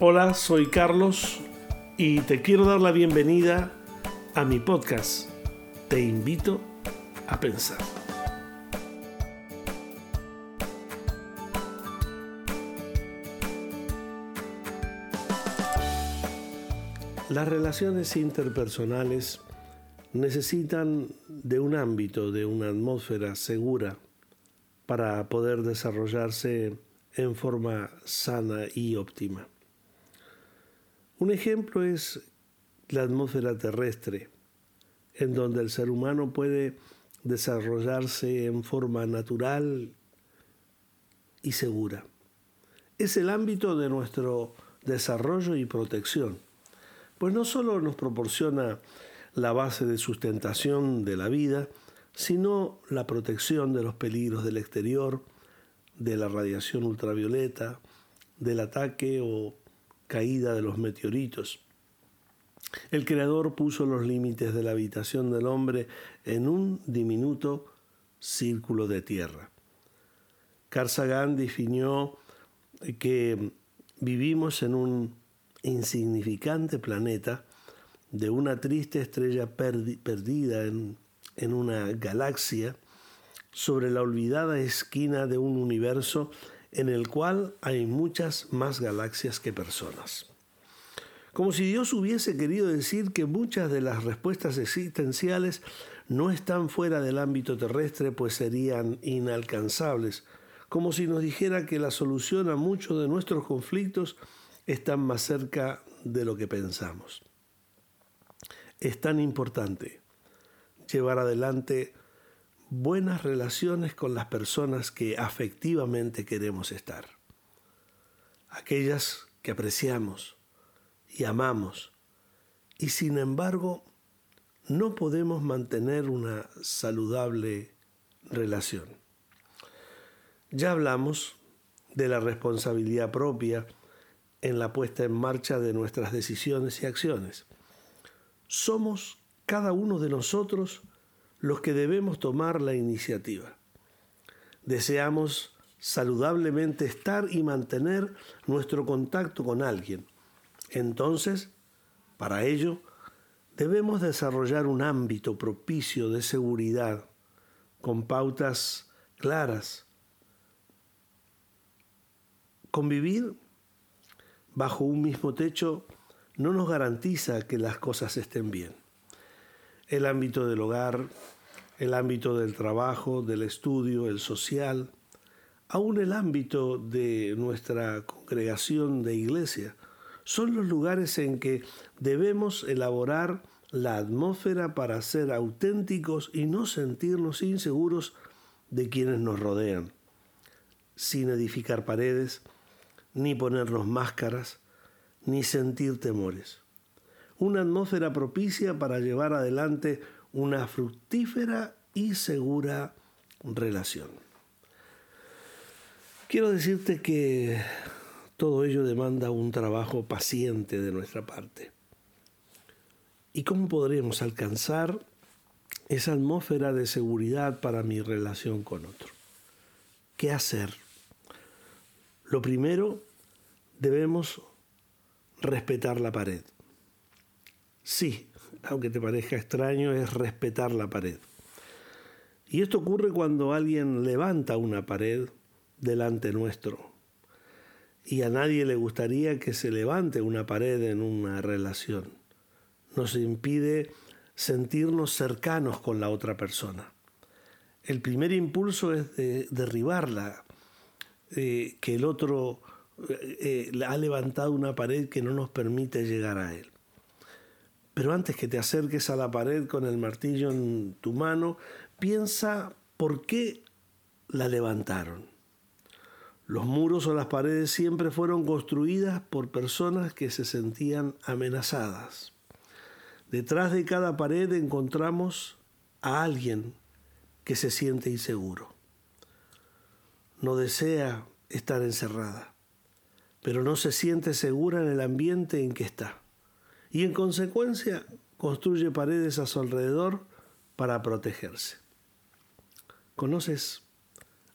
Hola, soy Carlos y te quiero dar la bienvenida a mi podcast. Te invito a pensar. Las relaciones interpersonales necesitan de un ámbito, de una atmósfera segura para poder desarrollarse en forma sana y óptima. Un ejemplo es la atmósfera terrestre, en donde el ser humano puede desarrollarse en forma natural y segura. Es el ámbito de nuestro desarrollo y protección, pues no solo nos proporciona la base de sustentación de la vida, sino la protección de los peligros del exterior, de la radiación ultravioleta, del ataque o caída de los meteoritos. El Creador puso los límites de la habitación del hombre en un diminuto círculo de tierra. Carl Sagan definió que vivimos en un insignificante planeta de una triste estrella perdida en, en una galaxia sobre la olvidada esquina de un universo en el cual hay muchas más galaxias que personas. Como si Dios hubiese querido decir que muchas de las respuestas existenciales no están fuera del ámbito terrestre, pues serían inalcanzables, como si nos dijera que la solución a muchos de nuestros conflictos están más cerca de lo que pensamos. Es tan importante llevar adelante buenas relaciones con las personas que afectivamente queremos estar. Aquellas que apreciamos y amamos. Y sin embargo, no podemos mantener una saludable relación. Ya hablamos de la responsabilidad propia en la puesta en marcha de nuestras decisiones y acciones. Somos cada uno de nosotros los que debemos tomar la iniciativa. Deseamos saludablemente estar y mantener nuestro contacto con alguien. Entonces, para ello, debemos desarrollar un ámbito propicio de seguridad con pautas claras. Convivir bajo un mismo techo no nos garantiza que las cosas estén bien el ámbito del hogar, el ámbito del trabajo, del estudio, el social, aún el ámbito de nuestra congregación de iglesia, son los lugares en que debemos elaborar la atmósfera para ser auténticos y no sentirnos inseguros de quienes nos rodean, sin edificar paredes, ni ponernos máscaras, ni sentir temores una atmósfera propicia para llevar adelante una fructífera y segura relación. Quiero decirte que todo ello demanda un trabajo paciente de nuestra parte. ¿Y cómo podremos alcanzar esa atmósfera de seguridad para mi relación con otro? ¿Qué hacer? Lo primero, debemos respetar la pared. Sí, aunque te parezca extraño, es respetar la pared. Y esto ocurre cuando alguien levanta una pared delante nuestro. Y a nadie le gustaría que se levante una pared en una relación. Nos impide sentirnos cercanos con la otra persona. El primer impulso es de derribarla, eh, que el otro eh, eh, ha levantado una pared que no nos permite llegar a él. Pero antes que te acerques a la pared con el martillo en tu mano, piensa por qué la levantaron. Los muros o las paredes siempre fueron construidas por personas que se sentían amenazadas. Detrás de cada pared encontramos a alguien que se siente inseguro. No desea estar encerrada, pero no se siente segura en el ambiente en que está y en consecuencia construye paredes a su alrededor para protegerse. ¿Conoces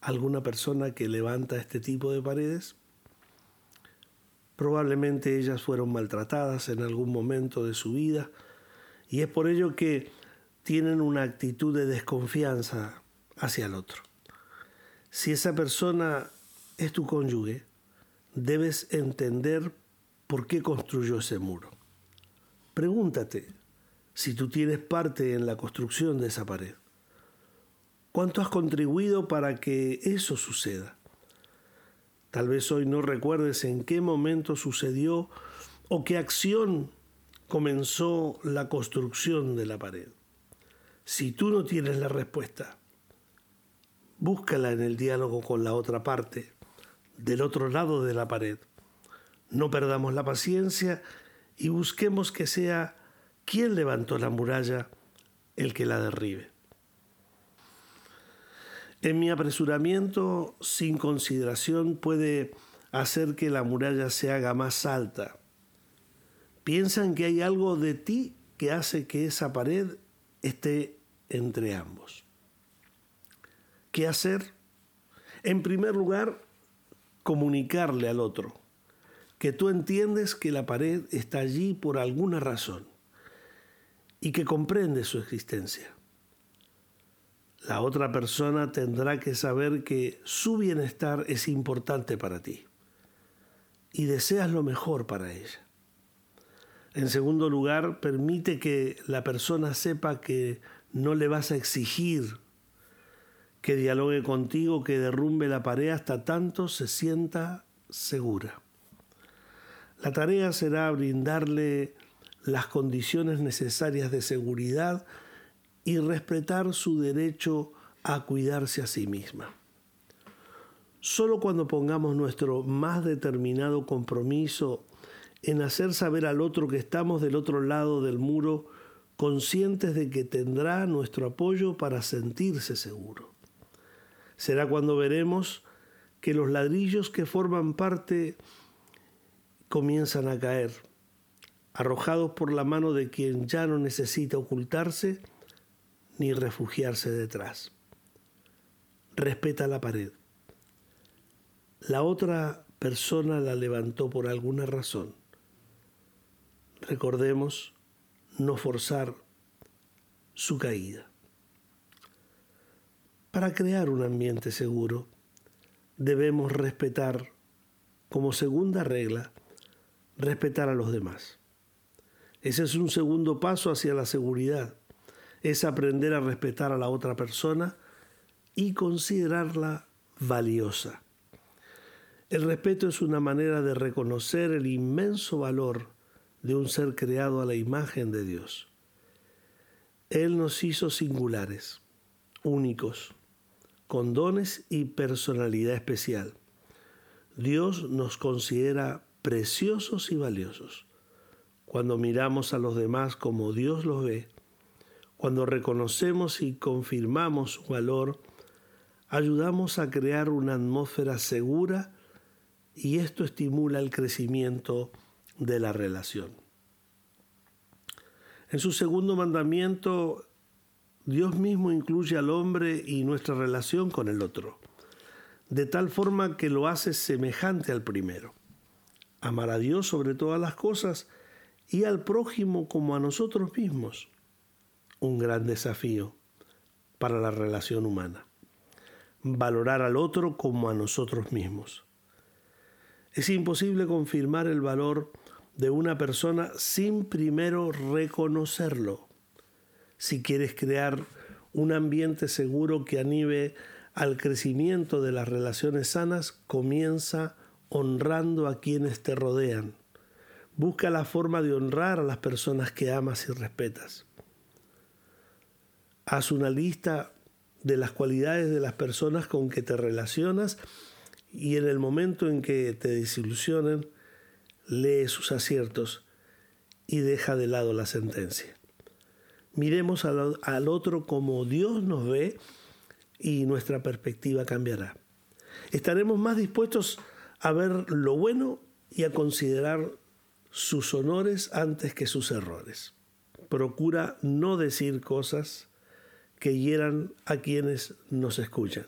alguna persona que levanta este tipo de paredes? Probablemente ellas fueron maltratadas en algún momento de su vida y es por ello que tienen una actitud de desconfianza hacia el otro. Si esa persona es tu cónyuge, debes entender por qué construyó ese muro. Pregúntate si tú tienes parte en la construcción de esa pared. ¿Cuánto has contribuido para que eso suceda? Tal vez hoy no recuerdes en qué momento sucedió o qué acción comenzó la construcción de la pared. Si tú no tienes la respuesta, búscala en el diálogo con la otra parte, del otro lado de la pared. No perdamos la paciencia y busquemos que sea quien levantó la muralla el que la derribe. En mi apresuramiento sin consideración puede hacer que la muralla se haga más alta. Piensan que hay algo de ti que hace que esa pared esté entre ambos. ¿Qué hacer? En primer lugar, comunicarle al otro que tú entiendes que la pared está allí por alguna razón y que comprende su existencia. La otra persona tendrá que saber que su bienestar es importante para ti y deseas lo mejor para ella. En segundo lugar, permite que la persona sepa que no le vas a exigir que dialogue contigo, que derrumbe la pared hasta tanto se sienta segura. La tarea será brindarle las condiciones necesarias de seguridad y respetar su derecho a cuidarse a sí misma. Solo cuando pongamos nuestro más determinado compromiso en hacer saber al otro que estamos del otro lado del muro, conscientes de que tendrá nuestro apoyo para sentirse seguro. Será cuando veremos que los ladrillos que forman parte comienzan a caer, arrojados por la mano de quien ya no necesita ocultarse, ni refugiarse detrás. Respeta la pared. La otra persona la levantó por alguna razón. Recordemos no forzar su caída. Para crear un ambiente seguro, debemos respetar, como segunda regla, respetar a los demás. Ese es un segundo paso hacia la seguridad es aprender a respetar a la otra persona y considerarla valiosa. El respeto es una manera de reconocer el inmenso valor de un ser creado a la imagen de Dios. Él nos hizo singulares, únicos, con dones y personalidad especial. Dios nos considera preciosos y valiosos. Cuando miramos a los demás como Dios los ve, cuando reconocemos y confirmamos su valor, ayudamos a crear una atmósfera segura y esto estimula el crecimiento de la relación. En su segundo mandamiento, Dios mismo incluye al hombre y nuestra relación con el otro, de tal forma que lo hace semejante al primero. Amar a Dios sobre todas las cosas y al prójimo como a nosotros mismos un gran desafío para la relación humana. Valorar al otro como a nosotros mismos. Es imposible confirmar el valor de una persona sin primero reconocerlo. Si quieres crear un ambiente seguro que anime al crecimiento de las relaciones sanas, comienza honrando a quienes te rodean. Busca la forma de honrar a las personas que amas y respetas. Haz una lista de las cualidades de las personas con que te relacionas y en el momento en que te desilusionen, lee sus aciertos y deja de lado la sentencia. Miremos al, otro como Dios nos ve y nuestra perspectiva cambiará. Estaremos más dispuestos a ver lo bueno y a considerar sus honores antes que sus errores. Procura no decir cosas que hieran a quienes nos escuchan.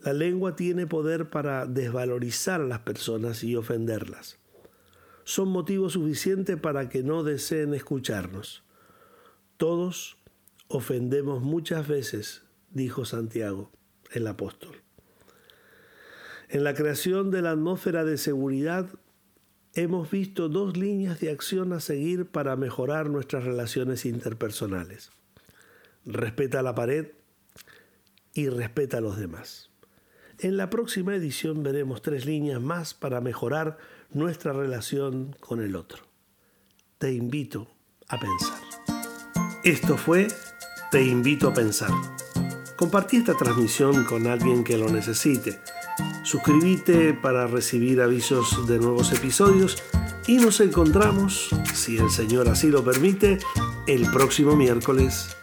La lengua tiene poder para desvalorizar a las personas y ofenderlas. Son motivo suficiente para que no deseen escucharnos. Todos ofendemos muchas veces, dijo Santiago, el apóstol. En la creación de la atmósfera de seguridad hemos visto dos líneas de acción a seguir para mejorar nuestras relaciones interpersonales. Respeta la pared y respeta a los demás. En la próxima edición veremos tres líneas más para mejorar nuestra relación con el otro. Te invito a pensar. Esto fue Te invito a pensar. Compartí esta transmisión con alguien que lo necesite. Suscríbete para recibir avisos de nuevos episodios y nos encontramos, si el Señor así lo permite, el próximo miércoles